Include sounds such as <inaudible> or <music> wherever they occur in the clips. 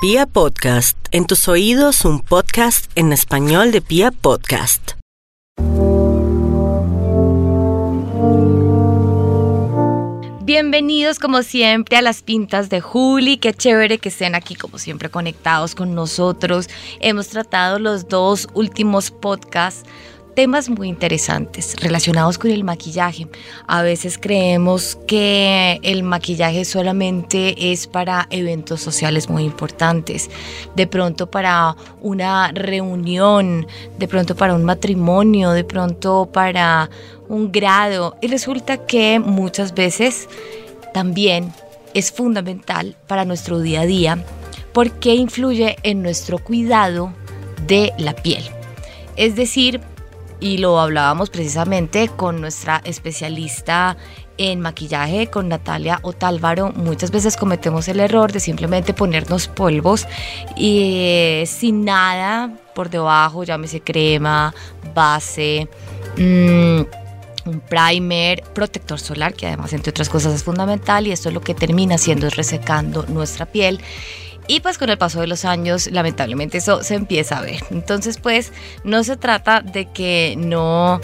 Pia Podcast, en tus oídos un podcast en español de Pia Podcast. Bienvenidos como siempre a las pintas de Juli, qué chévere que estén aquí como siempre conectados con nosotros. Hemos tratado los dos últimos podcasts temas muy interesantes relacionados con el maquillaje. A veces creemos que el maquillaje solamente es para eventos sociales muy importantes, de pronto para una reunión, de pronto para un matrimonio, de pronto para un grado. Y resulta que muchas veces también es fundamental para nuestro día a día porque influye en nuestro cuidado de la piel. Es decir, y lo hablábamos precisamente con nuestra especialista en maquillaje, con Natalia Otálvaro. Muchas veces cometemos el error de simplemente ponernos polvos y eh, sin nada por debajo, llámese crema, base. Mm, un primer, protector solar, que además entre otras cosas es fundamental y esto es lo que termina haciendo es resecando nuestra piel y pues con el paso de los años, lamentablemente eso se empieza a ver. Entonces, pues no se trata de que no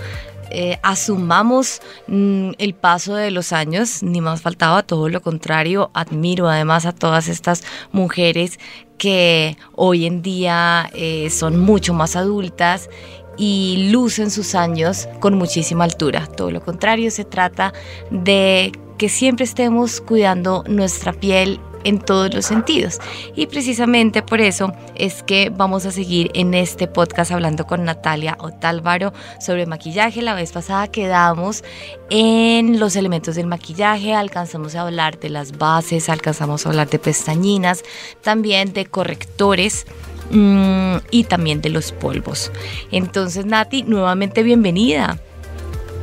eh, asumamos mm, el paso de los años, ni más faltaba, todo lo contrario, admiro además a todas estas mujeres que hoy en día eh, son mucho más adultas y lucen sus años con muchísima altura. Todo lo contrario, se trata de que siempre estemos cuidando nuestra piel en todos los sentidos. Y precisamente por eso es que vamos a seguir en este podcast hablando con Natalia Otálvaro sobre maquillaje. La vez pasada quedamos en los elementos del maquillaje, alcanzamos a hablar de las bases, alcanzamos a hablar de pestañinas, también de correctores mm, y también de los polvos. Entonces, Nati, nuevamente bienvenida.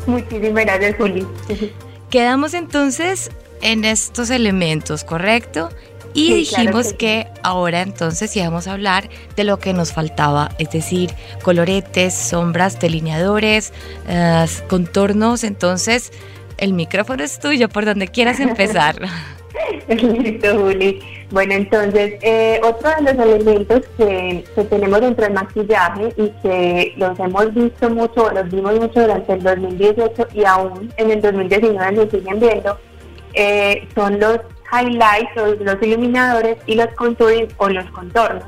Muchísimas gracias, Juli. Quedamos entonces en estos elementos, ¿correcto? Y dijimos que, ahora entonces íbamos a hablar de lo que nos faltaba, es decir, coloretes, sombras, delineadores, eh, contornos. Entonces, el micrófono es tuyo, por donde quieras empezar. <laughs> <laughs> Listo, Juli. Bueno, entonces, eh, otro de los elementos que, que, tenemos dentro del maquillaje y que los hemos visto mucho, los vimos mucho durante el 2018 y aún en el 2019 nos siguen viendo, eh, son los highlights o los iluminadores y los contouring o los contornos.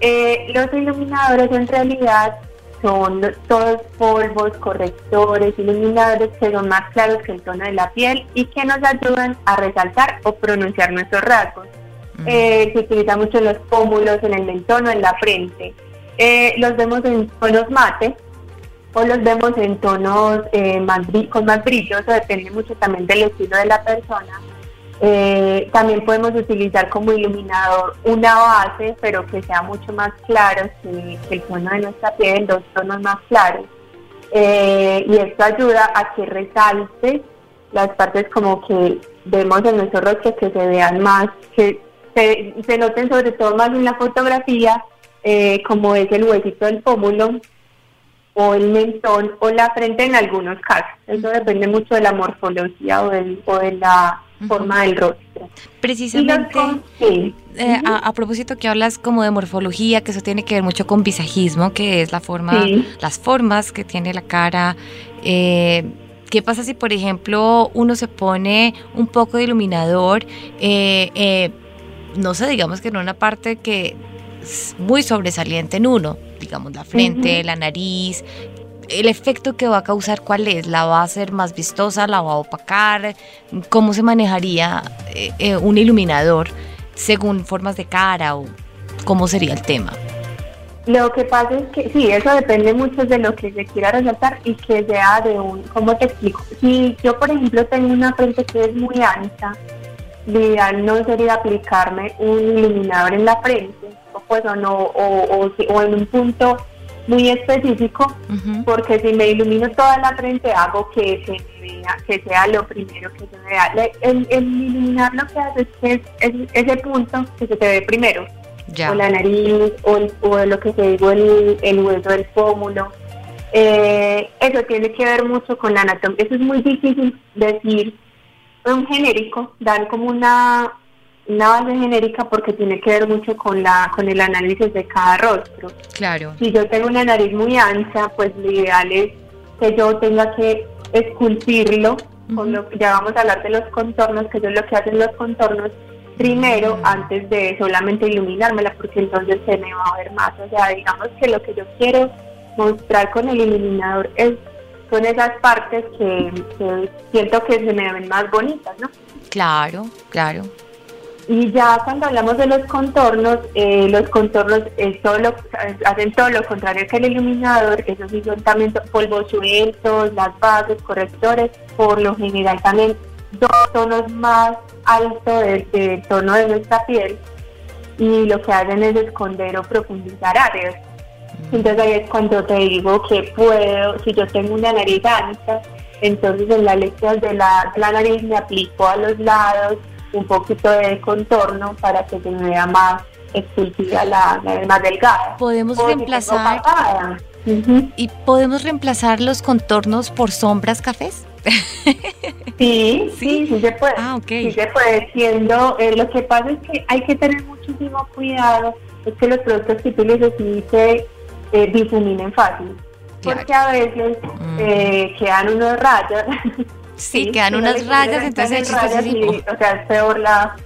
Eh, los iluminadores en realidad son todos polvos, correctores, iluminadores que son más claros que el tono de la piel y que nos ayudan a resaltar o pronunciar nuestros rasgos. Eh, se utiliza mucho en los pómulos, en el mentón o en la frente. los vemos en tonos mate, o los vemos en tonos eh, más con más brillo, depende mucho también del estilo de la persona. Eh, también podemos utilizar como iluminador una base, pero que sea mucho más claro que, el tono de nuestra piel, dos tonos más claros. Eh, y esto ayuda a que resalte las partes como que vemos en nuestro rostro que se vean más, que se, se noten sobre todo más en la fotografía, como es el huesito del pómulo, o el mentón o la frente en algunos casos. Eso depende mucho de la morfología o, de la forma del rostro. Precisamente, eh, a, propósito que hablas como de morfología, que eso tiene que ver mucho con visajismo, que es la forma, las formas que tiene la cara. Eh, ¿Qué pasa si, por ejemplo, uno se pone un poco de iluminador? Eh, no sé, digamos que en una parte que muy sobresaliente en uno, digamos, la frente, la nariz, el efecto que va a causar, ¿cuál es? ¿La va a hacer más vistosa? ¿La va a opacar? ¿Cómo se manejaría eh, eh, un iluminador según formas de cara o cómo sería el tema? Lo que pasa es que sí, eso depende mucho de lo que se quiera resaltar y que sea de un, ¿cómo te explico? Si yo, por ejemplo, tengo una frente que es muy ancha, lo ideal no sería aplicarme un iluminador en la frente, pues, o, no, o, o, en un punto muy específico, porque si me ilumino toda la frente hago que se vea, que sea lo primero que se vea. El, iluminar lo que hace es que ese punto que se te ve primero, o la nariz, o, o lo que se digo, el, el hueso del pómulo. Eh, eso tiene que ver mucho con la anatomía. Eso es muy difícil decir un genérico, dar como una una base genérica porque tiene que ver mucho con la con el análisis de cada rostro. Claro. Si yo tengo una nariz muy ancha, pues lo ideal es que yo tenga que esculpirlo, con lo, ya vamos a hablar de los contornos, que eso es lo que hacen los contornos primero antes de solamente iluminármela, porque entonces se me va a ver más. O sea, digamos que lo que yo quiero mostrar con el iluminador es son esas partes que, que siento que se me ven más bonitas, ¿no? Claro, claro. Y ya cuando hablamos de los contornos, eh, los contornos eh, solo, hacen todo lo contrario que el iluminador, esos sí son también polvos sueltos, las bases, correctores, por lo general también dos tonos más altos del, tono de nuestra piel y lo que hacen es esconder o profundizar áreas. Mm. Entonces ahí es cuando te digo que puedo, si yo tengo una nariz ancha, entonces en la lectura de la, la nariz me aplico a los lados, un poquito de contorno para que se me vea más esculpida la, más delgada. Podemos reemplazar y podemos reemplazar los contornos por sombras cafés. <laughs> sí, sí, sí, se puede. Ah, Sí se puede. Siendo, eh, lo que pasa es que hay que tener muchísimo cuidado, es que los productos que utilizas sí se eh, difuminen fácil. Porque a veces mm. eh, quedan unos rayas <laughs> Sí, quedan unas rayas, entonces rayas o sea, es peor la,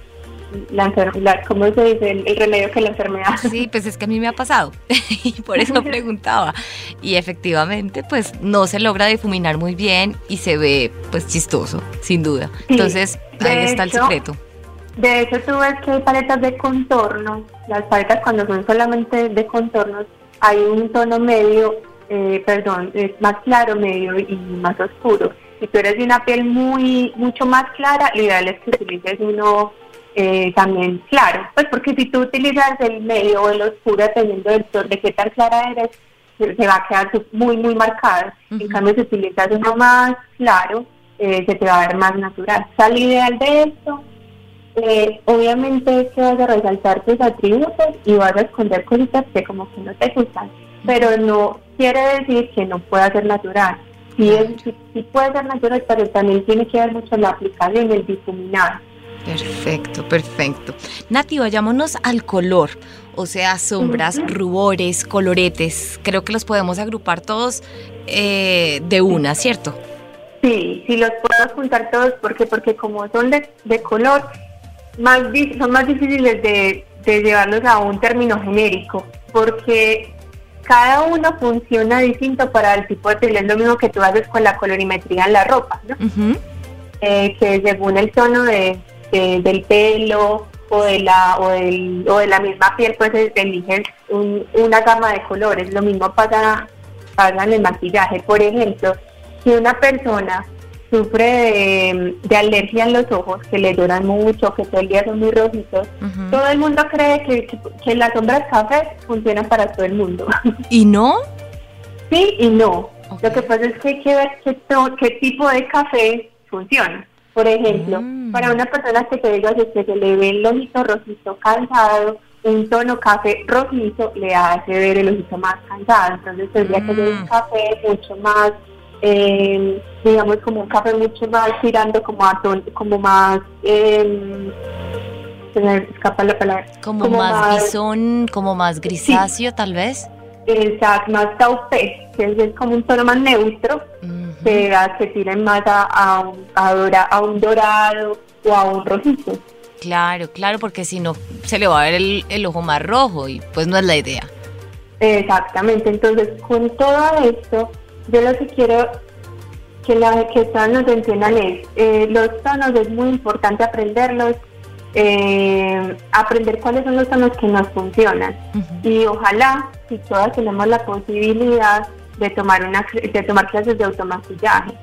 la enfermedad, ¿cómo se dice? El, remedio que la enfermedad. Sí, pues es que a mí me ha pasado <laughs> y por eso <laughs> preguntaba. Y efectivamente, pues no se logra difuminar muy bien y se ve pues chistoso, sin duda. Entonces, ahí está el secreto. De hecho, tú ves que hay paletas de contorno, las paletas cuando son solamente de contornos, hay un tono medio, eh, perdón, es más claro, medio y más oscuro si tú eres de una piel muy mucho más clara, lo ideal es que utilices uno eh, también claro, pues porque si tú utilizas el medio o el oscuro, dependiendo del de qué tan clara eres, se va a quedar muy, muy marcada. En cambio, si utilizas uno más claro, eh, se te va a ver más natural. O sea, lo ideal de esto, eh, obviamente es que vas a resaltar tus atributos y vas a esconder cositas que como que no te gustan, pero no quiere decir que no pueda ser natural sí, puede ser natural, pero también tiene que ver mucho la aplicación, el difuminado. Perfecto, perfecto. Nati, vayámonos al color, o sea, sombras, rubores, coloretes. Creo que los podemos agrupar todos eh, de una, ¿cierto? Sí, sí los podemos juntar todos porque porque como son de, de color, más son más difíciles de, de llevarlos a un término genérico, porque cada uno funciona distinto para el tipo de piel. Es lo mismo que tú haces con la colorimetría en la ropa, ¿no? Eh, que según el tono de, del pelo o de la o, o de la misma piel, pues eligen una gama de colores. Lo mismo pasa, pasa en el maquillaje. Por ejemplo, si una persona sufre de, alergia en los ojos, que le lloran mucho, que todo el día son muy rojitos. Todo el mundo cree que, que, las sombras cafés funcionan para todo el mundo. <laughs> ¿Y no? Sí y no. Lo que pasa es que hay que ver qué, qué tipo de café funciona. Por ejemplo, mm. para una persona que te diga que se le ve el ojito rojito cansado, un tono café rojizo le hace ver el ojito más cansado. Entonces tendría que ser un mm. café mucho más eh, digamos como un café mucho más tirando como a como más eh, se me escapa la palabra. Como, más, más como más grisáceo tal vez. Exacto más taupe que es como un tono más neutro que, que tiren más a, un, a, un dorado o a un rojizo. Claro claro porque si no se le va a ver el, el ojo más rojo y pues no es la idea. Exactamente entonces con todo esto yo lo que quiero que, la, que todos nos entiendan es, eh, los tonos es muy importante aprenderlos, eh, aprender cuáles son los tonos que nos funcionan. Y ojalá, si todas tenemos la posibilidad de tomar, una, de tomar clases de automaquillaje.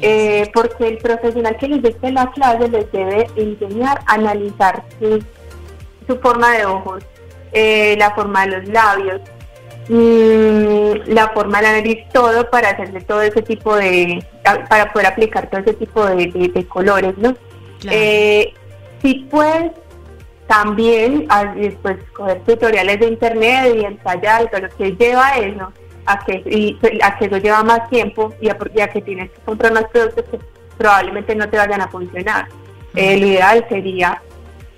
Eh, porque el profesional que les dé la clase les debe enseñar a analizar su, su forma de ojos, la forma de los labios, Mm, la forma de la nariz, todo para hacerle todo ese tipo de, para poder aplicar todo ese tipo de, colores, ¿no? Eh, si puedes también después coger tutoriales de internet y ensayar y lo que lleva eso, a que, y, a que eso lleva más tiempo y a, que tienes que comprar más productos que probablemente no te vayan a funcionar. lo ideal sería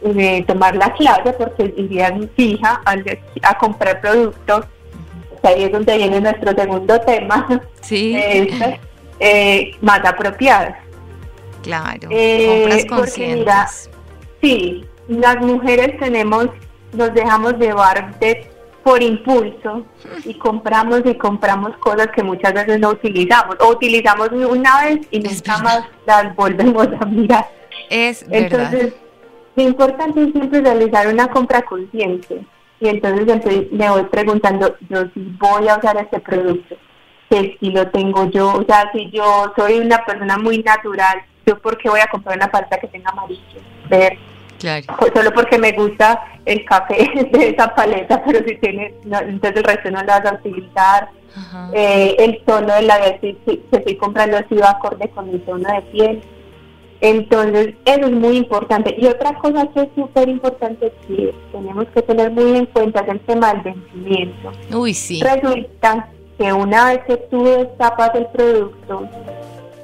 eh, tomar la clase porque irían fija a, a comprar productos. Ahí es donde viene nuestro segundo tema. Sí. <laughs> Eh, más apropiadas. Claro, compras conscientes. sí, las mujeres tenemos, nos dejamos llevar de por impulso y compramos y compramos cosas que muchas veces no utilizamos o utilizamos una vez y nunca más las volvemos a mirar. Es entonces, lo importante es siempre realizar una compra consciente y entonces me voy preguntando, yo si voy a usar este producto, qué estilo tengo yo, o sea, si yo soy una persona muy natural, yo por qué voy a comprar una paleta que tenga amarillo, verde, Claro. Solo porque me gusta el café <laughs> de esa paleta, pero si tiene, entonces el resto no lo vas a utilizar. Eh, el tono de la que estoy comprando ha sido acorde con mi tono de piel. Entonces, eso es muy importante. Y otra cosa que es súper importante que tenemos que tener muy en cuenta es el tema del vencimiento. Uy, sí. Resulta que una vez que tú destapas el producto,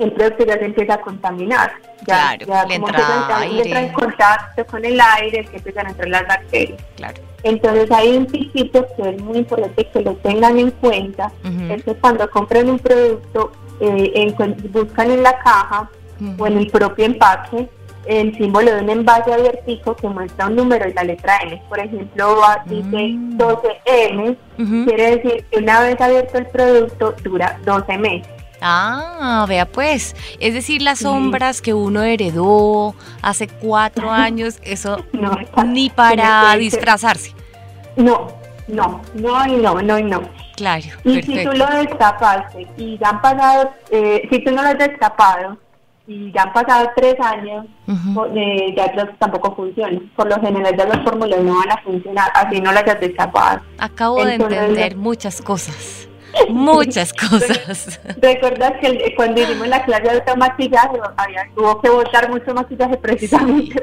el producto ya se empieza a contaminar. Ya, claro, ya como entra, aire. entra en contacto con el aire, que empiezan a entrar las bacterias. Claro. Entonces hay un piquito que es muy importante que lo tengan en cuenta, es que cuando compren un producto, eh, buscan en la caja o en el propio empaque el símbolo de un envase abiertico que muestra un número y la letra N. Por ejemplo, dice 12M, quiere decir que una vez abierto el producto dura 12 meses. Ah, vea pues. Es decir, las sombras que uno heredó hace cuatro <laughs> años, eso no, ni para disfrazarse. No, no, no y no, no y no. Claro. Y si tú lo destapaste y ya han pasado, eh, si tú no lo has destapado y ya han pasado tres años, eh, ya los, tampoco funciona. Por lo general ya los fórmulas no van a funcionar, así no las has destapado. Acabo de entender <laughs> muchas cosas. Muchas cosas. <laughs> ¿Recuerdas que cuando hicimos la clase de automaquillaje había, tuvo que botar mucho maquillaje precisamente?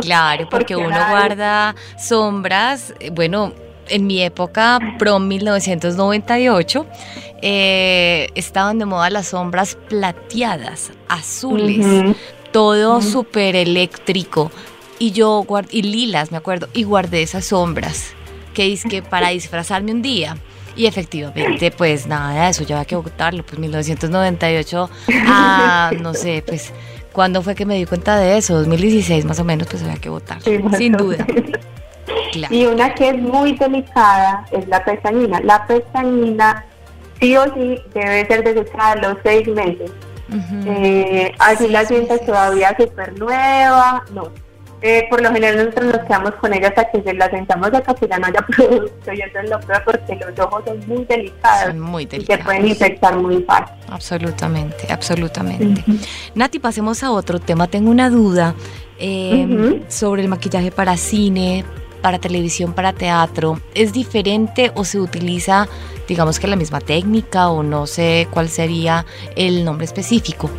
Claro, <laughs> porque, uno guarda sombras, eh, bueno, en mi época, pro 1998, eh, estaban de moda las sombras plateadas, azules, todo súper eléctrico. Y yo y lilas, me acuerdo, y guardé esas sombras que es que para disfrazarme un día. Y efectivamente, pues nada, eso ya había que botarlo, pues 1998, ah, no sé, pues, ¿cuándo fue que me di cuenta de eso? 2016 más o menos, pues había que votar, sin duda. Claro. Y una que es muy delicada es la pestañina. La pestañina sí o sí debe ser desechada a los seis meses. eh, así la sientas todavía súper nueva, no, eh, por lo general nosotros nos quedamos con ella hasta que se la sentamos acá que ya no haya <laughs> producto y eso es lo peor porque los ojos son muy delicados, son muy y se pueden infectar muy fácil. Absolutamente, absolutamente. Nati, pasemos a otro tema. Tengo una duda eh, sobre el maquillaje para cine, para televisión, para teatro. ¿Es diferente o se utiliza, digamos que la misma técnica o no sé cuál sería el nombre específico?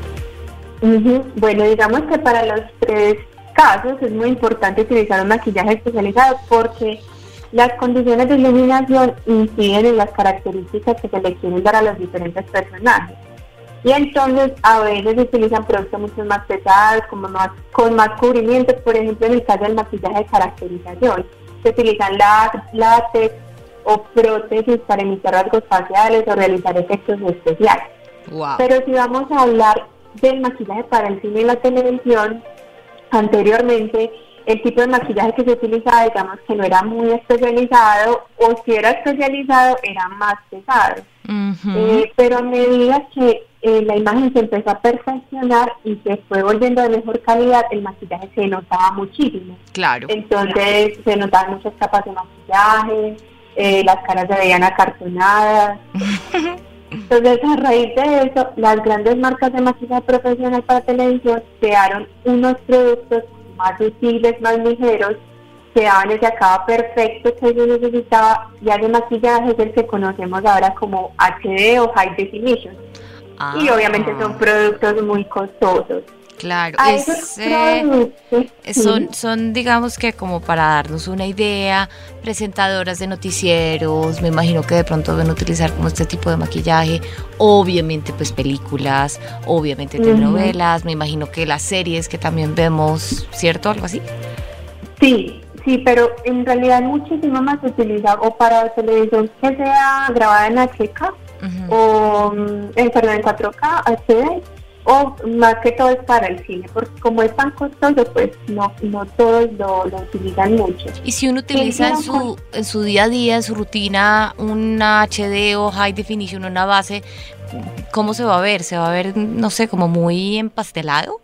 Bueno, digamos que para los tres casos es muy importante utilizar un maquillaje especializado porque las condiciones de iluminación inciden en las características que se le quieren dar a los diferentes personajes. Y entonces a veces se utilizan productos mucho más pesados, como más, con más cubrimiento, por ejemplo en el caso del maquillaje de caracterización. Se utilizan látex o prótesis para imitar rasgos faciales o realizar efectos especiales. Pero si vamos a hablar del maquillaje para el cine y la televisión, anteriormente el tipo de maquillaje que se utilizaba, digamos que no era muy especializado, o si era especializado, era más pesado. eh, pero a medida que eh, la imagen se empezó a perfeccionar y se fue volviendo de mejor calidad, el maquillaje se notaba muchísimo. Claro. Entonces se notaban muchas capas de maquillaje, eh, las caras se veían acartonadas. <laughs> Entonces, a raíz de eso, las grandes marcas de maquillaje profesional para televisión crearon unos productos más útiles, más ligeros, que daban ese acabado perfecto que yo necesitaba, ya de maquillaje es el que conocemos ahora como HD o High Definition. Y obviamente son productos muy costosos. Claro, son, son, digamos que como para darnos una idea, presentadoras de noticieros, me imagino que de pronto deben utilizar como este tipo de maquillaje, obviamente pues películas, obviamente telenovelas, me imagino que las series que también vemos, ¿cierto? Algo así. Sí, sí, pero en realidad muchísimo más se utiliza o para televisión que sea grabada en HK o mm, en 4K, HD o más que todo es para el cine, porque como es tan costoso, pues no, no todos lo, utilizan mucho. Y si uno utiliza en su, en su día a día, en su rutina, una HD o High Definition, una base, ¿cómo se va a ver? ¿Se va a ver, no sé, como muy empastelado?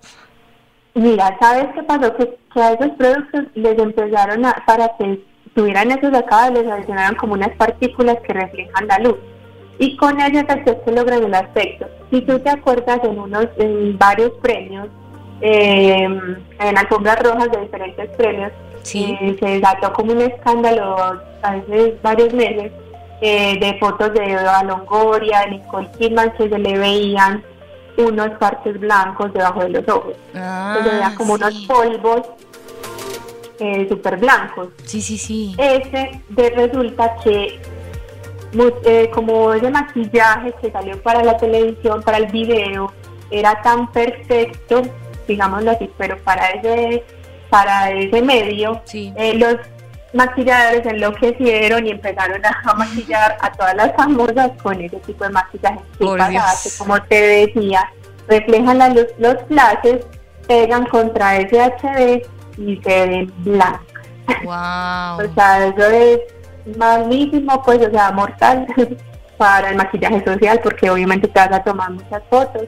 Mira, ¿sabes qué pasó? Que, a esos productos les empezaron a, para que tuvieran esos acabados, les adicionaron como unas partículas que reflejan la luz y con ellas se logran el aspecto. Si tú te acuerdas en unos, en varios premios, eh, en alfombras rojas de diferentes premios, eh, se desató como un escándalo hace varios meses eh, de fotos de Eva Longoria, de Nicole Kidman, que se le veían unos partes blancos debajo de los ojos. Ah, se veían como unos polvos eh, súper blancos. Sí, sí, sí. Ese de, resulta que eh, como ese maquillaje que salió para la televisión, para el video, era tan perfecto, digámoslo así, pero para ese, para ese medio, eh, los maquilladores enloquecieron y empezaron a, <laughs> maquillar a todas las famosas con ese tipo de maquillaje que como te decía, reflejan la luz, los flashes, pegan contra ese HD y se ven blancas. <laughs> Wow. o sea, eso es magnífico, pues, o sea, mortal <laughs> para el maquillaje social, porque obviamente te vas a tomar muchas fotos.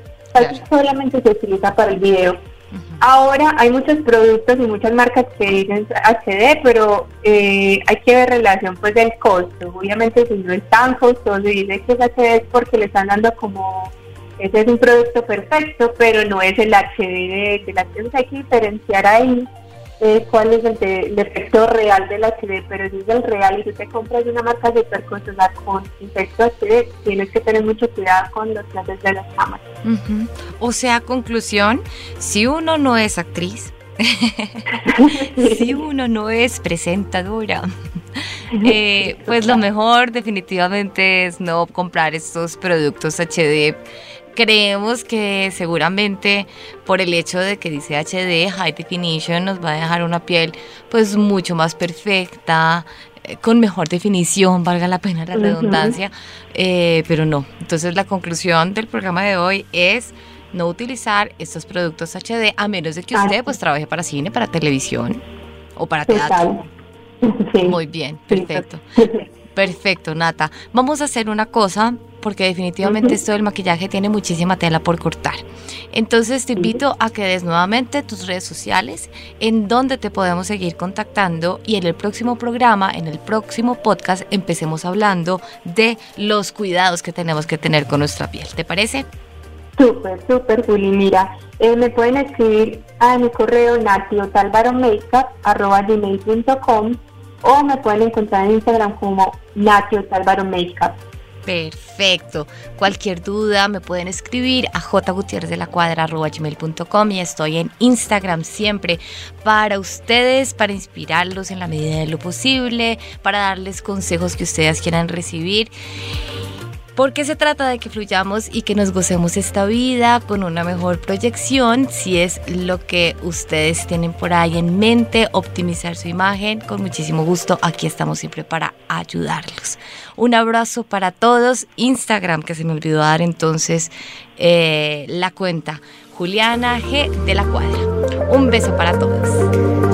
Solamente se utiliza para el video. Ahora hay muchos productos y muchas marcas que dicen HD, pero eh, hay que ver relación pues del costo. Obviamente si no es tan costoso y dice que es HD es porque le están dando como ese es un producto perfecto, pero no es el HD de, de la que hay que diferenciar ahí eh, cuál es el, efecto real del HD, pero si es el real y si te compras una marca super costosa con efecto HD, tienes que tener mucho cuidado con los clases de las cámaras. O sea, conclusión, si uno no es actriz, <laughs> si uno no es presentadora, eh, pues lo mejor definitivamente es no comprar estos productos HD creemos que seguramente por el hecho de que dice HD, High Definition, nos va a dejar una piel pues mucho más perfecta, eh, con mejor definición, valga la pena la redundancia, eh, pero no. Entonces la conclusión del programa de hoy es no utilizar estos productos HD a menos de que usted pues trabaje para cine, para televisión o para teatro. Muy bien, perfecto. <laughs> Perfecto, Nata. Vamos a hacer una cosa porque definitivamente esto del maquillaje tiene muchísima tela por cortar. Entonces te invito a que des nuevamente tus redes sociales, en donde te podemos seguir contactando y en el próximo programa, en el próximo podcast, empecemos hablando de los cuidados que tenemos que tener con nuestra piel. ¿Te parece? Súper, súper, Juli. Mira, eh, me pueden escribir a mi correo natiotalvaromakeup.com o me pueden encontrar en Instagram como natiotalvaromakeup. Perfecto. Cualquier duda me pueden escribir a jgutierrezelacuadra.com y estoy en Instagram siempre para ustedes, para inspirarlos en la medida de lo posible, para darles consejos que ustedes quieran recibir porque se trata de que fluyamos y que nos gocemos esta vida con una mejor proyección, si es lo que ustedes tienen por ahí en mente, optimizar su imagen, con muchísimo gusto, aquí estamos siempre para ayudarlos. Un abrazo para todos, Instagram, que se me olvidó dar entonces eh, la cuenta, Juliana G de la Cuadra. Un beso para todos.